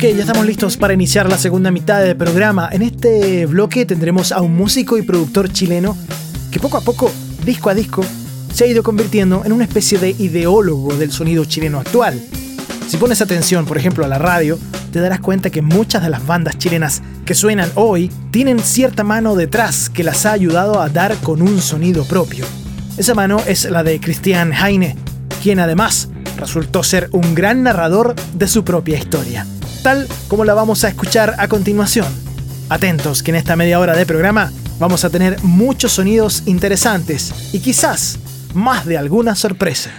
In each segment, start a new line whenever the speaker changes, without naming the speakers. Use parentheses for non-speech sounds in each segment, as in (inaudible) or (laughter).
Ok, ya estamos listos para iniciar la segunda mitad del programa. En este bloque tendremos a un músico y productor chileno que poco a poco, disco a disco, se ha ido convirtiendo en una especie de ideólogo del sonido chileno actual. Si pones atención, por ejemplo, a la radio, te darás cuenta que muchas de las bandas chilenas que suenan hoy tienen cierta mano detrás que las ha ayudado a dar con un sonido propio. Esa mano es la de Christian Heine, quien además resultó ser un gran narrador de su propia historia tal como la vamos a escuchar a continuación. Atentos que en esta media hora de programa vamos a tener muchos sonidos interesantes y quizás más de alguna sorpresa.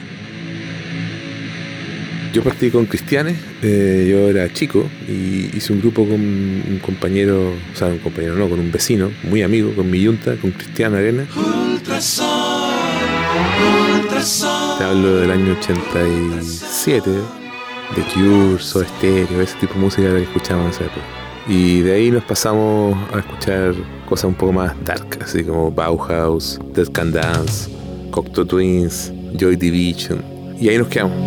Yo partí con Cristianes, eh, yo era chico y hice un grupo con un compañero, o sea, un compañero no, con un vecino, muy amigo, con mi yunta, con Cristiano Arena. Te hablo del año 87, The Cure, Soda Stereo, ese tipo de música que escuchábamos en esa época. Y de ahí nos pasamos a escuchar cosas un poco más dark, así como Bauhaus, Dead Can Dance, Cocteau Twins, Joy Division. Y ahí nos quedamos.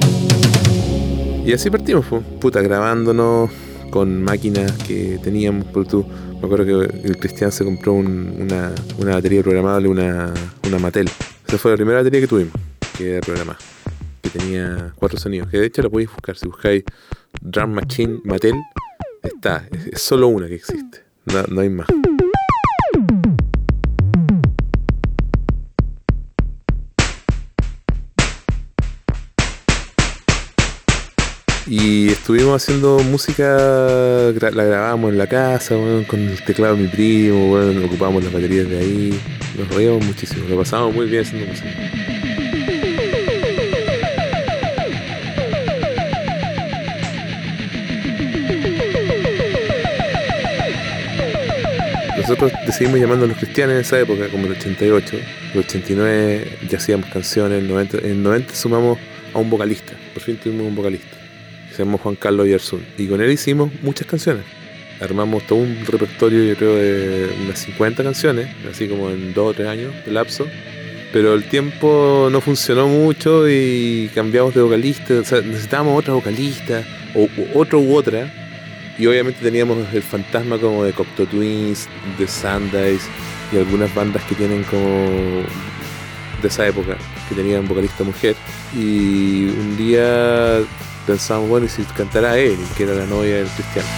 Y así partimos, puta, grabándonos con máquinas que teníamos. Por tú, me acuerdo que el Cristian se compró una, batería programable, una, una Mattel. Esa fue la primera batería que tuvimos, que era programada tenía cuatro sonidos, que de hecho la podéis buscar. Si buscáis Drum Machine Mattel, está. Es, solo una que existe. No, no hay más. Y estuvimos haciendo música, la grabamos en la casa, con el teclado de mi primo, bueno, ocupamos las baterías de ahí, nos reíamos muchísimo, lo pasamos muy bien haciendo música. Nosotros decidimos llamarnos los cristianos en esa época, como el 88. El 89 ya hacíamos canciones, en el 90, en 90 sumamos a un vocalista, por fin tuvimos un vocalista, se llama Juan Carlos Yersun. Y con él hicimos muchas canciones. Armamos todo un repertorio, yo creo, de unas 50 canciones, así como en 2 o 3 años de lapso. Pero el tiempo no funcionó mucho y cambiamos de vocalista, o sea, necesitábamos otra vocalista, o otro u otra y obviamente teníamos el fantasma como de Cocteau Twins, de Sundays y algunas bandas que tienen como de esa época, que tenían vocalista mujer. Y un día pensamos, bueno, y si cantara él, que era la novia del cristiano.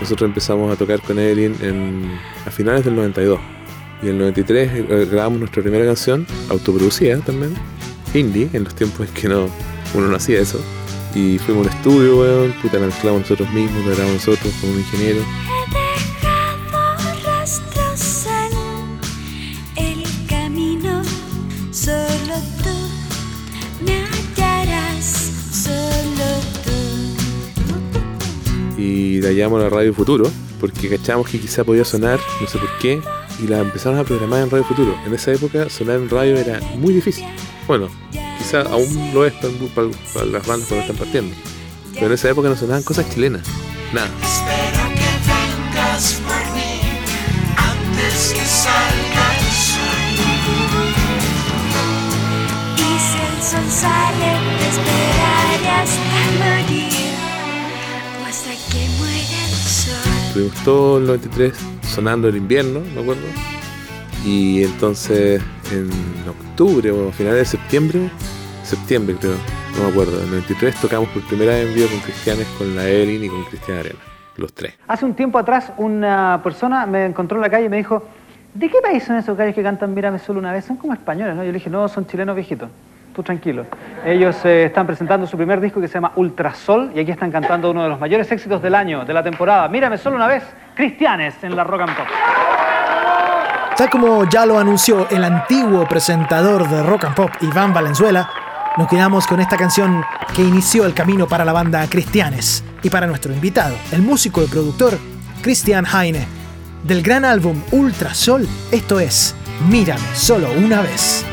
Nosotros empezamos a tocar con Evelyn en, a finales del 92 y en el 93 eh, grabamos nuestra primera canción, autoproducida también, indie, en los tiempos en que no, uno no hacía eso. Y fuimos a un estudio, weón, puta, la mezclamos nosotros mismos, la grabamos nosotros con un ingeniero. La llamamos la Radio Futuro, porque cachamos que quizá podía sonar, no sé por qué, y la empezaron a programar en Radio Futuro. En esa época sonar en radio era muy difícil. Bueno, quizá aún lo es para, las bandas cuando están partiendo. Pero en esa época no sonaban cosas chilenas. Nada. Espero que vengas por mí antes que salga el sol. Y si sale, sol. Tuvimos todo el 93 sonando el invierno, me acuerdo. Y entonces en octubre o finales de septiembre, septiembre creo, no me acuerdo, en el 93 tocamos por primera vez en vivo con Cristianes, con la Evelyn y con Cristian Arena, los tres.
Hace un tiempo atrás una persona me encontró en la calle y me dijo, ¿de qué país son esos gallos que cantan Mírame solo una vez? Son como españoles, ¿no? Yo le dije, no, son chilenos viejitos. Tranquilo. Ellos eh, están presentando su primer disco que se llama Ultrasol y aquí están cantando uno de los mayores éxitos del año, de la temporada. Mírame solo una vez, Cristianes en la Rock and Pop.
Tal como ya lo anunció el antiguo presentador de Rock and Pop, Iván Valenzuela, nos quedamos con esta canción que inició el camino para la banda Cristianes y para nuestro invitado, el músico y productor Christian Heine. Del gran álbum Ultrasol, esto es Mírame solo una vez.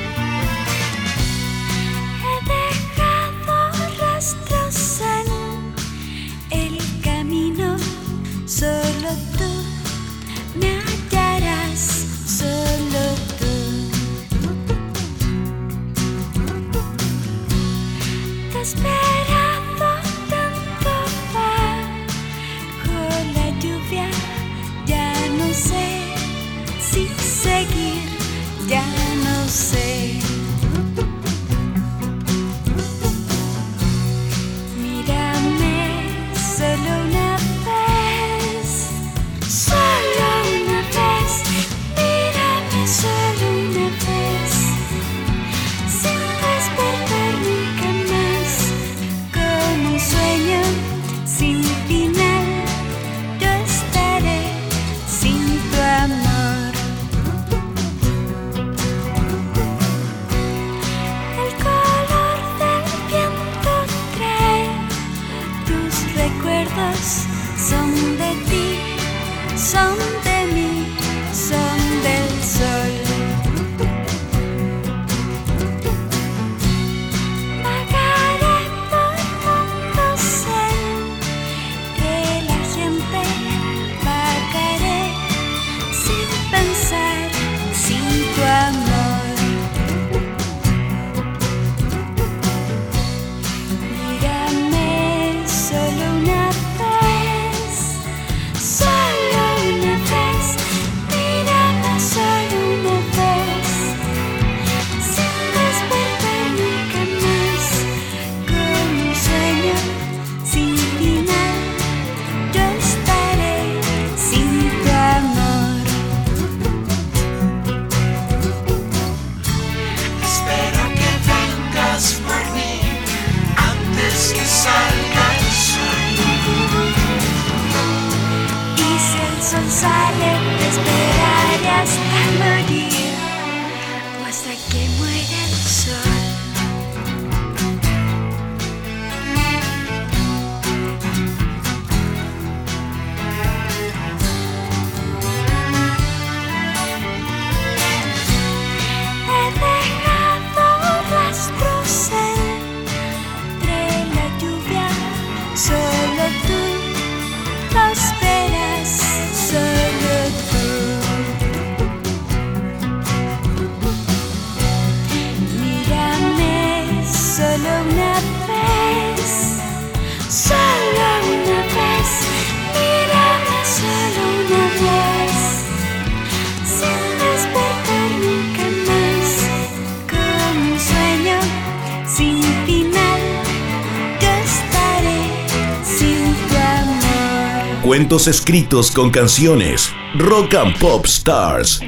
Cuentos escritos con canciones. Rock and Pop Stars.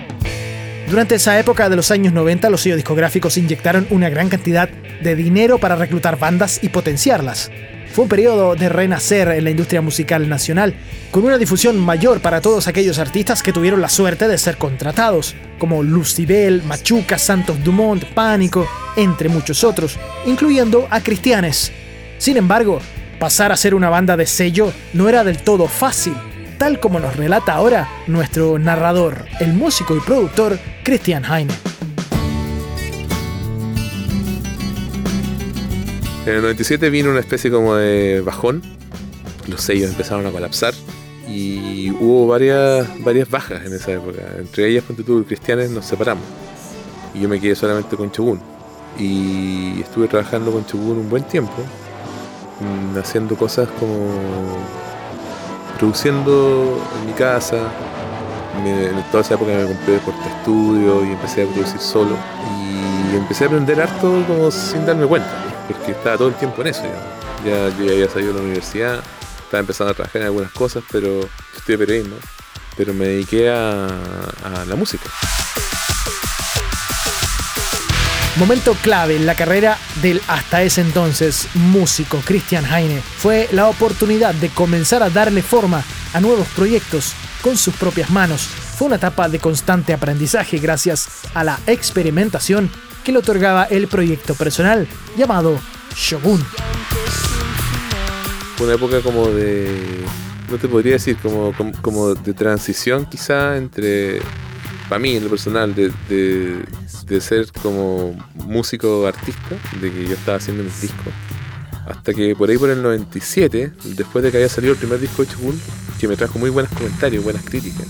Durante esa época de los años 90, los sellos discográficos inyectaron una gran cantidad de dinero para reclutar bandas y potenciarlas. Fue un periodo de renacer en la industria musical nacional, con una difusión mayor para todos aquellos artistas que tuvieron la suerte de ser contratados, como Lucibel, Machuca, Santos Dumont, Pánico, entre muchos otros, incluyendo a Cristianes. Sin embargo, Pasar a ser una banda de sello no era del todo fácil, tal como nos relata ahora nuestro narrador, el músico y productor Christian Heine.
En el 97 vino una especie como de bajón, los sellos empezaron a colapsar y hubo varias, varias bajas en esa época. Entre ellas, cuando tú Cristianes nos separamos y yo me quedé solamente con Chogun. Y estuve trabajando con Chogun un buen tiempo haciendo cosas como produciendo en mi casa. en toda esa época me compré el porte estudio y empecé a producir solo. Y empecé a aprender harto como sin darme cuenta, porque estaba todo el tiempo en eso. Ya, yo ya había salido de la universidad, estaba empezando a trabajar en algunas cosas, pero estudié periodismo, pero me dediqué a la música.
Momento clave en la carrera del hasta ese entonces músico Christian Heine fue la oportunidad de comenzar a darle forma a nuevos proyectos con sus propias manos. Fue una etapa de constante aprendizaje gracias a la experimentación que le otorgaba el proyecto personal llamado Shogun.
Fue una época como de, no te podría decir, como, como, de transición quizá entre, para mí en lo personal, de de ser como músico artista, de que yo estaba haciendo mis discos. Hasta que por ahí por el 97, después de que había salido el primer disco de Chubul, que me trajo muy buenos comentarios, buenas críticas,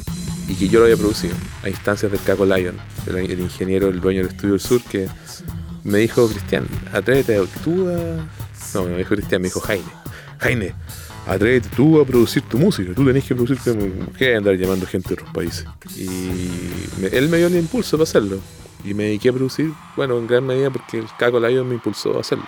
y que yo lo había producido a instancias del Caco Lion, el, ingeniero, el dueño del estudio del sur, que me dijo, Cristian, atrévete, tú a... No, me dijo Cristian, me dijo Jaime. Jaime, atrévete tú a producir tu música, tú tenés que producir música, andar llamando gente de otros países? Y él me dio el impulso para hacerlo y me dediqué a producir, bueno, en gran medida porque el Caco Lion me impulsó a hacerlo.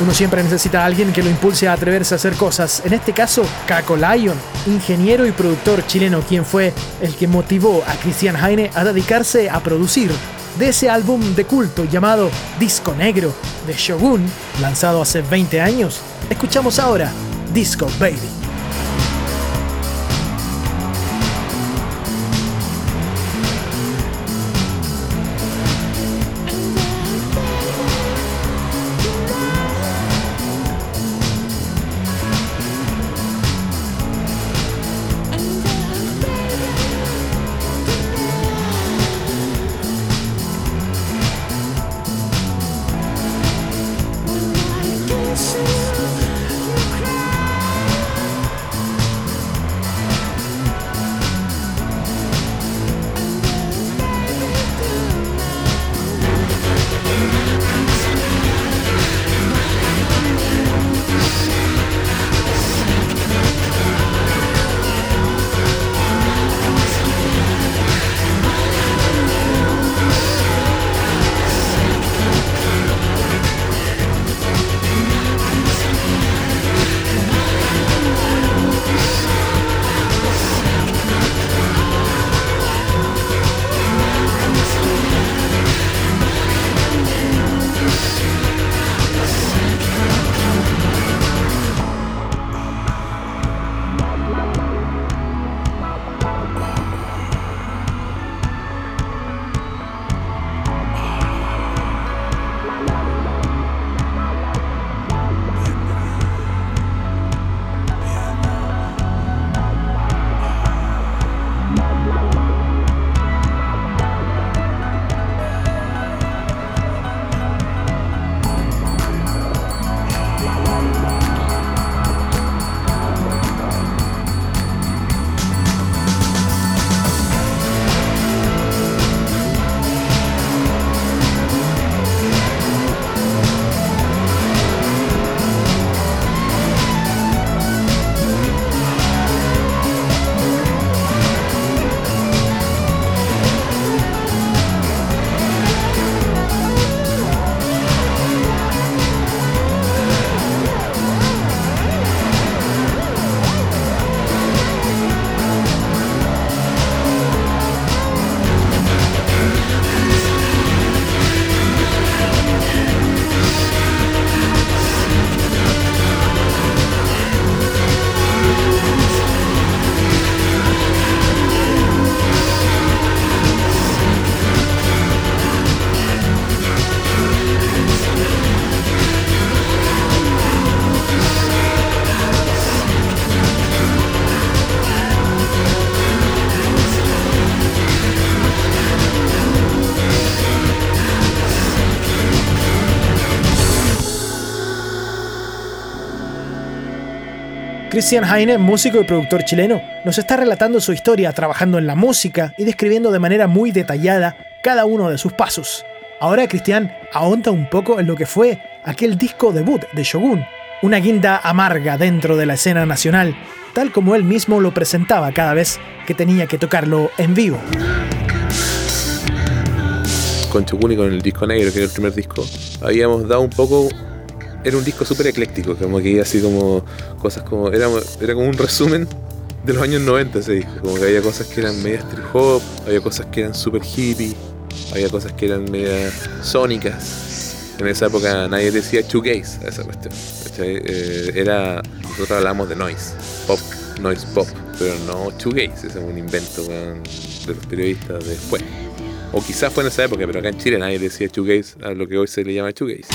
Uno siempre necesita a alguien que lo impulse a atreverse a hacer cosas. En este caso, Caco Lion, ingeniero y productor chileno, quien fue el que motivó a Christian Heine a dedicarse a producir de ese álbum de culto llamado Disco Negro de Shogun, lanzado hace 20 años. Escuchamos ahora Disco Baby. Christian Heine, músico y productor chileno, nos está relatando su historia trabajando en la música y describiendo de manera muy detallada cada uno de sus pasos. Ahora Cristian ahonda un poco en lo que fue aquel disco debut de Shogun, una guinda amarga dentro de la escena nacional, tal como él mismo lo presentaba cada vez que tenía que tocarlo en vivo.
Con Shogun y con el disco negro, que era el primer disco, habíamos dado un poco era un disco súper ecléctico, como que así como cosas como. Era, era como un resumen de los años 90 ese disco. Como que había cosas que eran media trip hop, había cosas que eran súper hippie, había cosas que eran media sónicas. En esa época nadie decía shoegaze a esa cuestión. Eh, era. Nosotros hablamos de noise, pop, noise pop, pero no shoegaze, ese es un invento de los periodistas de después. O quizás fue en esa época, pero acá en Chile nadie decía shoegaze a lo que hoy se le llama shoegaze.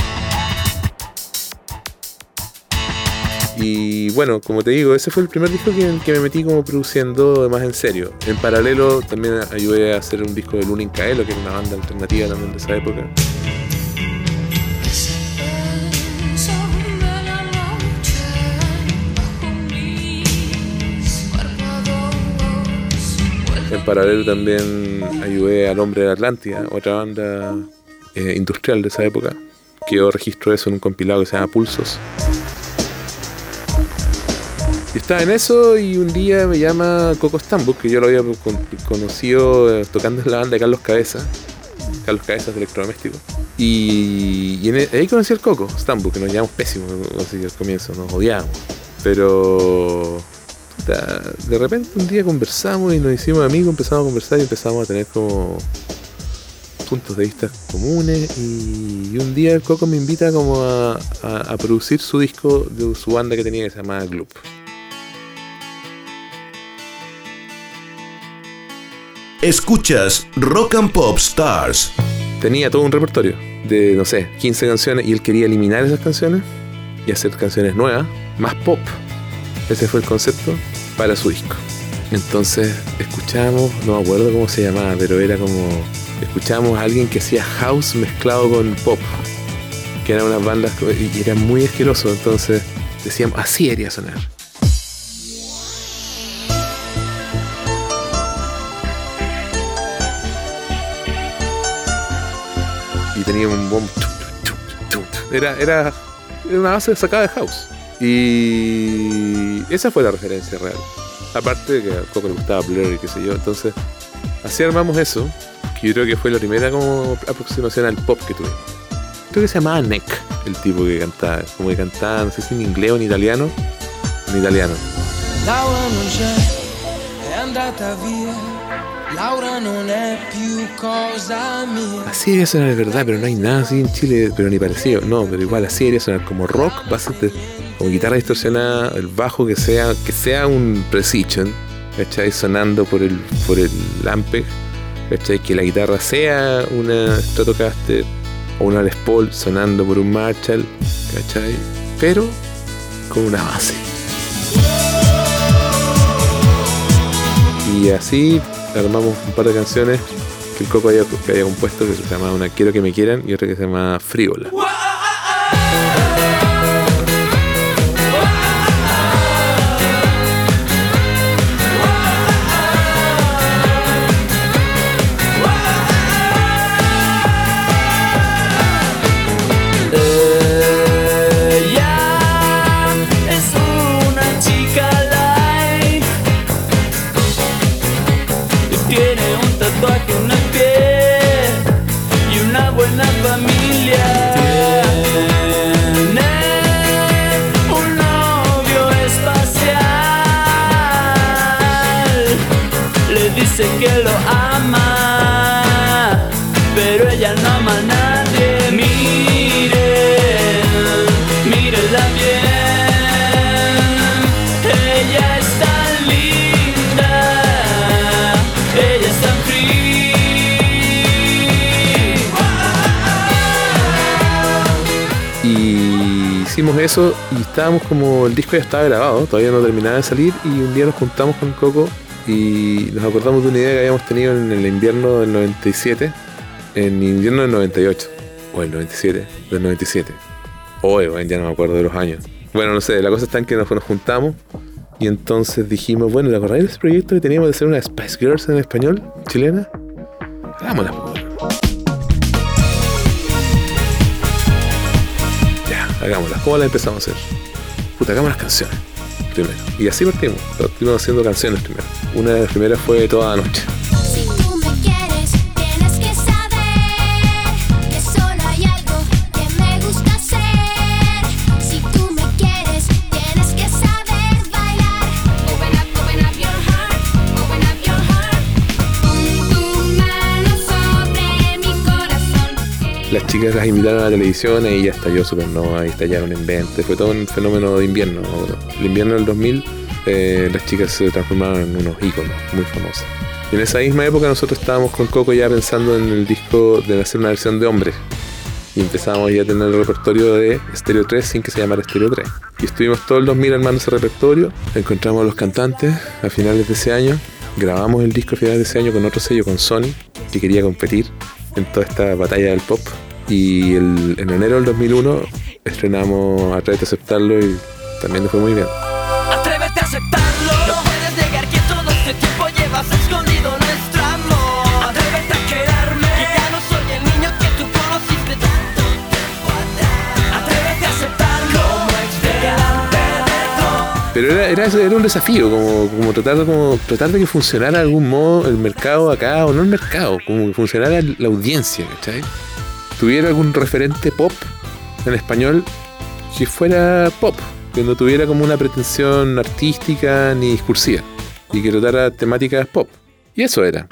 Y bueno, como te digo, ese fue el primer disco que, me metí como produciendo más en serio. En paralelo también ayudé a hacer un disco de Lunin Caelo, que era una banda alternativa también de esa época. En paralelo también ayudé al Hombre de Atlántida, otra banda eh, industrial de esa época, que yo registro eso en un compilado que se llama Pulsos. Y estaba en eso y un día me llama Coco Stambuk, que yo lo había con- conocido eh, tocando en la banda de Carlos Cabeza, Carlos Cabezas de Electrodoméstico. Y, e- ahí conocí al Coco Stambuk, que nos llevamos pésimos así al comienzo, nos odiábamos. Pero de repente un día conversamos y nos hicimos amigos, empezamos a conversar y empezamos a tener como puntos de vista comunes y, un día el Coco me invita como a, a- a producir su disco de su banda que tenía que se llamaba Gloop.
Escuchas Rock and Pop Stars.
Tenía todo un repertorio de, no sé, 15 canciones y él quería eliminar esas canciones y hacer canciones nuevas, más pop. Ese fue el concepto para su disco. Entonces escuchamos, no me acuerdo cómo se llamaba, pero era como, escuchamos a alguien que hacía house mezclado con pop, que eran unas bandas y era muy asqueroso, entonces decíamos, así debería sonar. Tenía un bombo. Era, era, una base sacada de house. Y esa fue la referencia real. Aparte de que a Coco le gustaba Blur y qué sé yo. Entonces, así armamos eso. Que yo creo que fue la primera como aproximación al pop que tuvimos. Creo que se llamaba Neck, el tipo que cantaba. Como que cantaba, no sé si en inglés o en italiano. En italiano.
Laura non è più cosa mia.
Así debería sonar de verdad, pero no hay nada así en Chile, pero ni parecido. No, pero igual así debería sonar como rock, bases de, como guitarra distorsionada, el bajo que sea, que sea un precision, ¿cachai? Sonando por el, por el Ampeg, ¿cachai? Que la guitarra sea una Stratocaster o una Les Paul sonando por un Marshall, ¿cachai? Pero con una base. Y así armamos un par de canciones que el Coco había, que había compuesto que se llamaba una Quiero que me quieran y otra que se llama Frívola. Estábamos como el disco ya estaba grabado, todavía no terminaba de salir y un día nos juntamos con Coco y nos acordamos de una idea que habíamos tenido en el invierno del 97, en invierno del 98, o el 97, del 97. Oye, bueno, ya no me acuerdo de los años. Bueno, no sé, la cosa está en que nos, juntamos y entonces dijimos, bueno, ¿te acordáis de ese proyecto que teníamos de hacer una Spice Girls en español, chilena? Hagámosla, hagámoslas. ¿Cómo las empezamos a hacer? Puta, hagamos las canciones primero. Y así partimos. Partimos haciendo canciones primero. Una de las primeras fue Toda la Noche. Las chicas las invitaron a la televisión y ya estalló Supernova, y estallaron en 20. Fue todo un fenómeno de invierno. ¿no? El invierno del 2000, eh, las chicas se transformaron en unos íconos muy famosos. Y en esa misma época nosotros estábamos con Coco ya pensando en el disco de hacer una versión de hombre. Y empezamos ya a tener el repertorio de Stereo 3 sin que se llamara Stereo 3. Y estuvimos todo el 2000 armando ese repertorio. Encontramos a los cantantes a finales de ese año. Grabamos el disco a finales de ese año con otro sello, con Sony, que quería competir en toda esta batalla del pop. Y el- en enero del 2001 estrenamos a aceptarlo y también nos fue muy bien. Pero era, era, era un desafío, como, como, tratar, como tratar de que funcionara de algún modo el mercado acá, o no el mercado, como que funcionara la audiencia, ¿cachai? Tuviera algún referente pop en español que fuera pop, que no tuviera como una pretensión artística ni discursiva, y que tratara temáticas pop. Y eso era.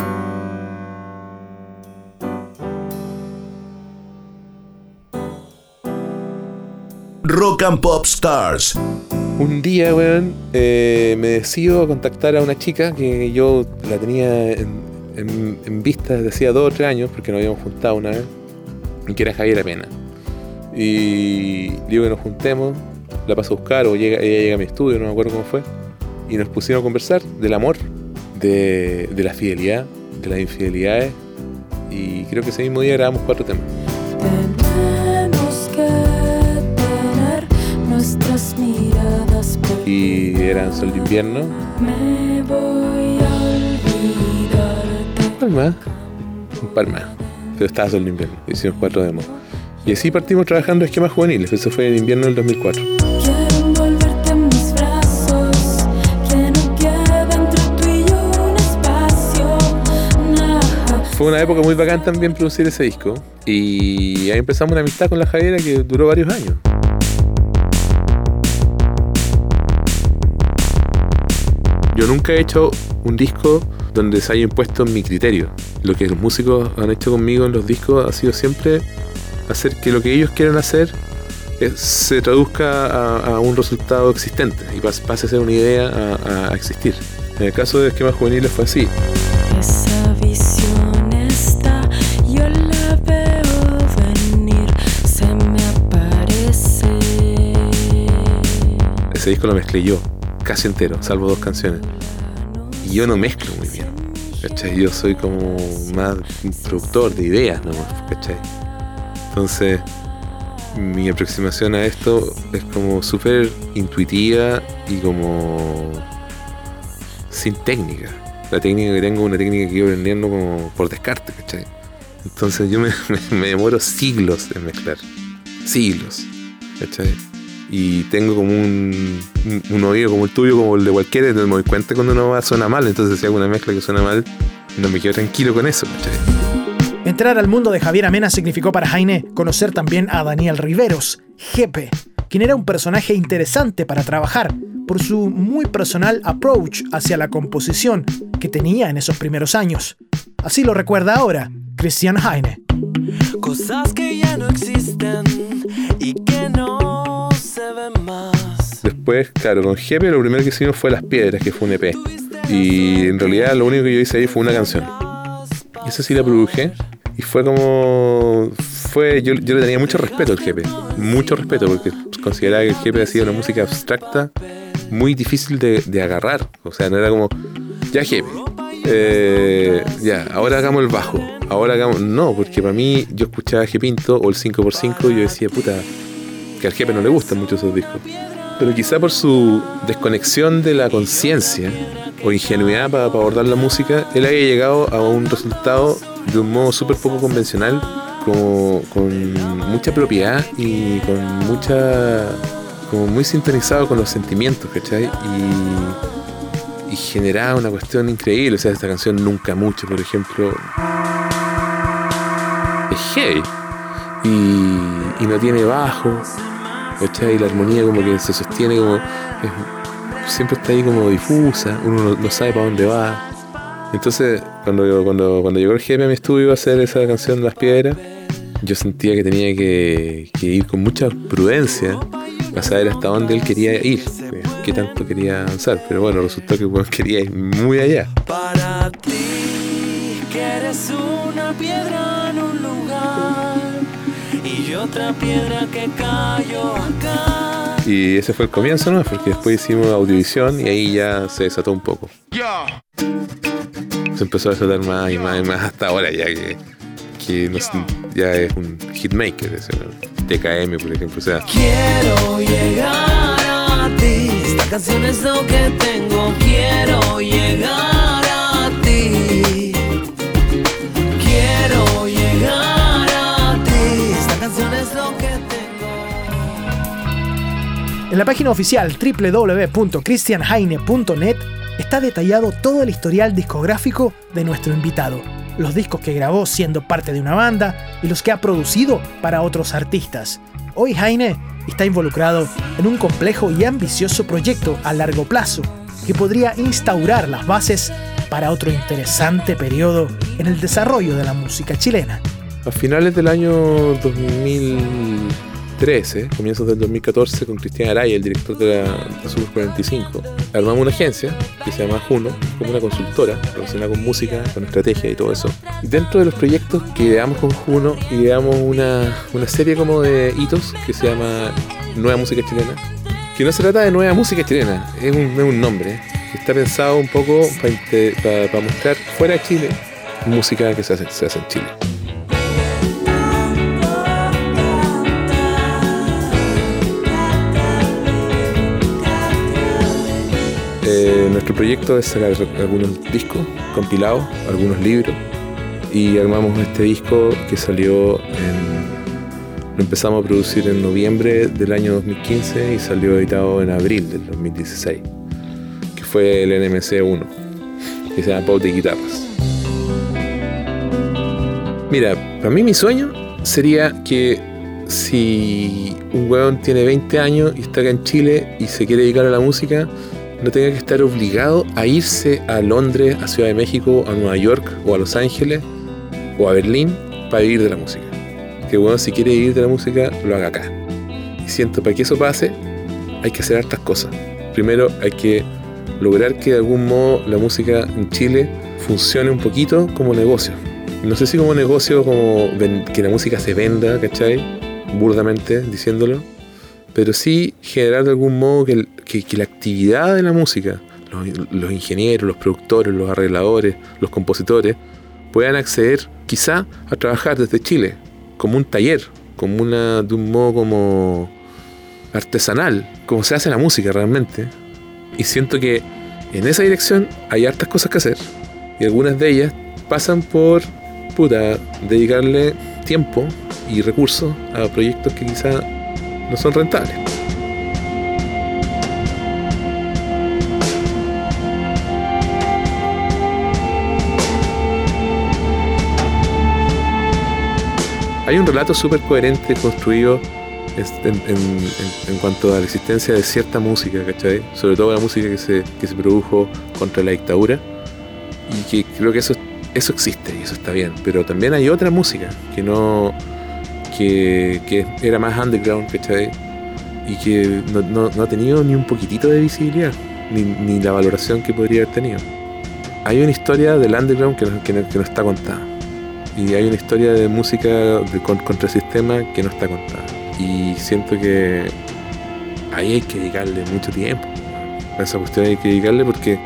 Rock and Pop Stars.
Un día, weón, eh, me decido a contactar a una chica que yo la tenía en, vista desde hacía dos o tres años, porque nos habíamos juntado una vez, y que era Javiera Pena. Y digo que nos juntemos, la paso a buscar, o llega, ella llega a mi estudio, no me acuerdo cómo fue, y nos pusimos a conversar del amor, de, de la fidelidad, de las infidelidades, y creo que ese mismo día grabamos cuatro temas. Y eran Sol de Invierno,
Me voy a
par más. Pero estaba solo en invierno. Hicimos cuatro demos. Y así partimos trabajando esquemas juveniles. Eso fue en invierno del 2004.
Quiero envolverte en mis brazos. Que no quede entre tú y yo un espacio. Nah.
Fue una época muy bacán también producir ese disco. Y ahí empezamos una amistad con la Javiera que duró varios años. Yo nunca he hecho un disco donde se haya impuesto mi criterio. Lo que los músicos han hecho conmigo en los discos ha sido siempre hacer que lo que ellos quieren hacer eh, se traduzca a, a un resultado existente y pas- pase a ser una idea a, a existir. En el caso de esquemas juveniles fue así.
Esa visión está, yo la veo venir, se me aparece.
Ese disco lo mezclé yo, casi entero, salvo dos canciones. Y yo no mezclo muy bien. ¿Cachai? Yo soy como más productor de ideas, ¿no? ¿Cachai? Entonces, mi aproximación a esto es como súper intuitiva y como sin técnica. La técnica que tengo es una técnica que yo aprendiendo como por descarte, ¿cachai? Entonces yo me, (laughs) me- me demoro siglos en mezclar. Siglos. ¿Cachai? Y tengo como un, un- un oído como el tuyo, como el de cualquiera, entonces me doy cuenta cuando una va suena mal, entonces si hago una mezcla que suena mal, no me quedo tranquilo con eso, ¿cachai?
Entrar al mundo de Javier Amena significó para Jaime conocer también a Daniel Riveros, Jepe, quien era un personaje interesante para trabajar por su muy personal approach hacia la composición que tenía en esos primeros años. Así lo recuerda ahora Christian Heine.
Cosas que ya no existen y que no.
Después, claro, con Jepe lo primero que hicimos fue Las Piedras, que fue un EP. Y en realidad lo único que yo hice ahí fue una canción. Y esa sí la produje. Y fue como. fue Yo, yo le tenía mucho respeto al Jepe. Mucho respeto, porque consideraba que el Jepe hacía una música abstracta muy difícil de, de agarrar. O sea, no era como. Ya, Jepe. eh, ya, ahora hagamos el bajo. Ahora hagamos. No, porque para mí yo escuchaba G Pinto o el 5x5 y yo decía, puta, que al jefe no le gustan mucho esos discos. Pero quizá por su desconexión de la conciencia o ingenuidad para, abordar la música, él haya llegado a un resultado de un modo súper poco convencional, con mucha propiedad y con mucha. como muy sintonizado con los sentimientos, ¿cachai? Y, y generaba una cuestión increíble. O sea, esta canción Nunca Mucho, por ejemplo, es heavy. Y, y no tiene bajo, ¿cachai? Y la armonía como que se sostiene como... siempre está ahí como difusa, uno no, sabe para dónde va. Entonces, cuando, cuando, cuando llegó el jefe a mi estudio a hacer esa canción Las Piedras, yo sentía que tenía que, ir con mucha prudencia para saber hasta dónde él quería ir, qué tanto quería avanzar. Pero bueno, resultó que quería ir muy allá.
Para ti, que eres una piedra otra piedra que cayó acá.
Y ese fue el comienzo, ¿no? Porque después hicimos audiovisión y ahí ya se desató un poco. Se empezó a desatar más y más y más hasta ahora ya que, que no sé, ya es un hitmaker, ese, ¿no? TKM por ejemplo. O sea,
Quiero llegar a ti. Esta canción es lo que tengo. Quiero llegar
la página oficial www.christianheine.net está detallado todo el historial discográfico de nuestro invitado, los discos que grabó siendo parte de una banda y los que ha producido para otros artistas. Hoy Heine está involucrado en un complejo y ambicioso proyecto a largo plazo que podría instaurar las bases para otro interesante periodo en el desarrollo de la música chilena.
A finales del año 2013, comienzos del 2014, con Cristian Araya, el director de la de Super 45, armamos una agencia que se llama Juno, como una consultora relacionada con música, con estrategia y todo eso. Dentro de los proyectos que ideamos con Juno, ideamos una, una serie como de hitos que se llama Nueva Música Chilena, que no se trata de nueva música chilena, es un, es un nombre, que está pensado un poco para mostrar fuera de Chile música que se hace, se hace en Chile. Nuestro proyecto es sacar algunos discos compilados, algunos libros, y armamos este disco que salió en. Lo empezamos a producir en noviembre del año 2015 y salió editado en abril del 2016, que fue el NMC 1, que se llama Pop de Guitarras. Mira, para mí mi sueño sería que si un weón tiene 20 años y está acá en Chile y se quiere dedicar a la música, no tenga que estar obligado a irse a Londres, a Ciudad de México, a Nueva York o a Los Ángeles o a Berlín para vivir de la música. Que bueno, si quiere vivir de la música, lo haga acá. Y siento, para que eso pase, hay que hacer hartas cosas. Primero hay que lograr que de algún modo la música en Chile funcione un poquito como negocio. No sé si como negocio, como que la música se venda, ¿cachai? Burdamente diciéndolo pero sí generar de algún modo que, la actividad de la música, los, los ingenieros, los productores, los arregladores, los compositores, puedan acceder quizá a trabajar desde Chile, como un taller, como una, de un modo como artesanal, como se hace la música realmente. Y siento que en esa dirección hay hartas cosas que hacer, y algunas de ellas pasan por, puta, dedicarle tiempo y recursos a proyectos que quizá no son rentables. Hay un relato súper coherente construido en cuanto a la existencia de cierta música, ¿cachai? Sobre todo la música que se, que se produjo contra la dictadura. Y que creo que eso, eso existe y eso está bien. Pero también hay otra música que no, que, era más underground, ¿cachai? Y que no, ha tenido ni un poquitito de visibilidad, ni, ni la valoración que podría haber tenido. Hay una historia del underground que no, que no- está contada. Y hay una historia de música contra el sistema que no está contada. Y siento que ahí hay que dedicarle mucho tiempo. A esa cuestión hay que dedicarle porque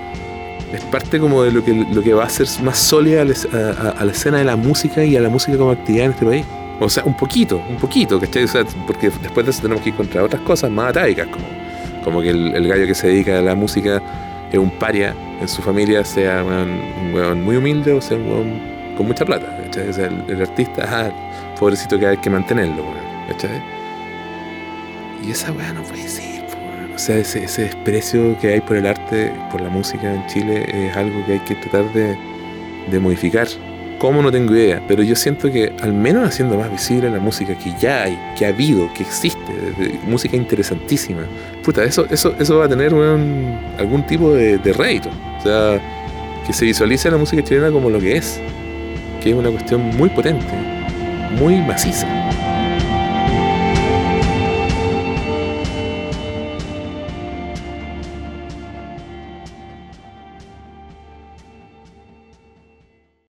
es parte como de lo que, lo que va a hacer más sólida a- a la escena de la música y a la música como actividad en este país. O sea, un poquito, un poquito, ¿cachai? O sea, porque después de eso tenemos que ir contra otras cosas más atávicas, como, como que el, gallo que se dedica a la música es un paria en su familia, sea un weón muy humilde o sea un weón con mucha plata, ¿cachai? O sea, el, artista, ah, pobrecito que hay que mantenerlo, ¿cachai? Y esa weá no puede ser. O sea, ese, ese desprecio que hay por el arte, por la música en Chile, es algo que hay que tratar de modificar. ¿Cómo? No tengo idea, pero yo siento que al menos haciendo más visible la música que ya hay, que ha habido, que existe, de- de- música interesantísima, puta, eso, eso, eso va a tener algún tipo de, de rédito. O sea, que se visualice la música chilena como lo que es, que es una cuestión muy potente, muy maciza.